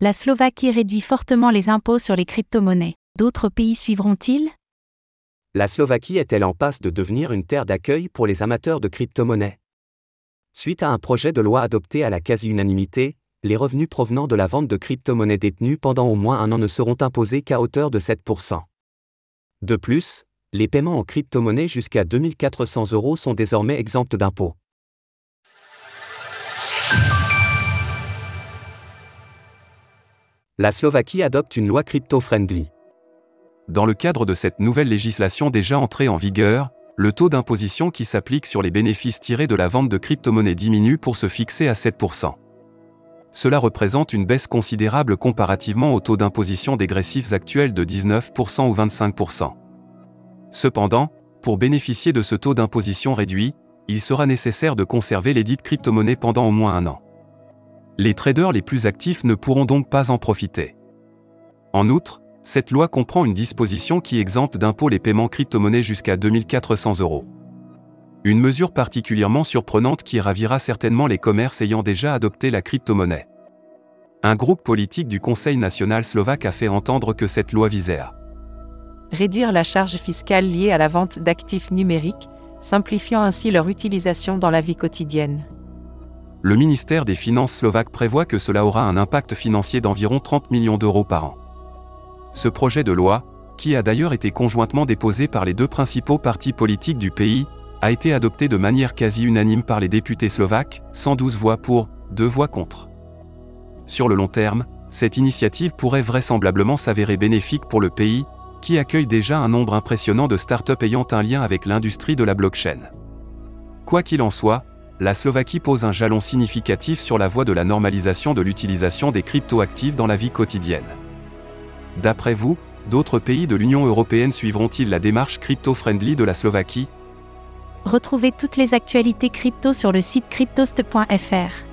La Slovaquie réduit fortement les impôts sur les crypto-monnaies. D'autres pays suivront-ils? La Slovaquie est-elle en passe de devenir une terre d'accueil pour les amateurs de crypto-monnaies? Suite à un projet de loi adopté à la quasi-unanimité, les revenus provenant de la vente de crypto-monnaies détenues pendant au moins un an ne seront imposés qu'à hauteur de 7%. De plus, les paiements en crypto-monnaie jusqu'à 2400 euros sont désormais exempts d'impôts. La Slovaquie adopte une loi crypto-friendly. Dans le cadre de cette nouvelle législation déjà entrée en vigueur, le taux d'imposition qui s'applique sur les bénéfices tirés de la vente de crypto-monnaies diminue pour se fixer à 7%. Cela représente une baisse considérable comparativement au taux d'imposition dégressifs actuel de 19% ou 25%. Cependant, pour bénéficier de ce taux d'imposition réduit, il sera nécessaire de conserver les dites crypto-monnaies pendant au moins un an. Les traders les plus actifs ne pourront donc pas en profiter. En outre, cette loi comprend une disposition qui exempte d'impôt les paiements crypto-monnaies jusqu'à 2400 euros. Une mesure particulièrement surprenante qui ravira certainement les commerces ayant déjà adopté la crypto-monnaie. Un groupe politique du Conseil national slovaque a fait entendre que cette loi visait à réduire la charge fiscale liée à la vente d'actifs numériques, simplifiant ainsi leur utilisation dans la vie quotidienne le ministère des Finances slovaque prévoit que cela aura un impact financier d'environ 30 millions d'euros par an. Ce projet de loi, qui a d'ailleurs été conjointement déposé par les deux principaux partis politiques du pays, a été adopté de manière quasi unanime par les députés slovaques, 112 voix pour, 2 voix contre. Sur le long terme, cette initiative pourrait vraisemblablement s'avérer bénéfique pour le pays, qui accueille déjà un nombre impressionnant de startups ayant un lien avec l'industrie de la blockchain. Quoi qu'il en soit, la Slovaquie pose un jalon significatif sur la voie de la normalisation de l'utilisation des cryptoactifs dans la vie quotidienne. D'après vous, d'autres pays de l'Union européenne suivront-ils la démarche crypto-friendly de la Slovaquie? Retrouvez toutes les actualités crypto sur le site cryptost.fr.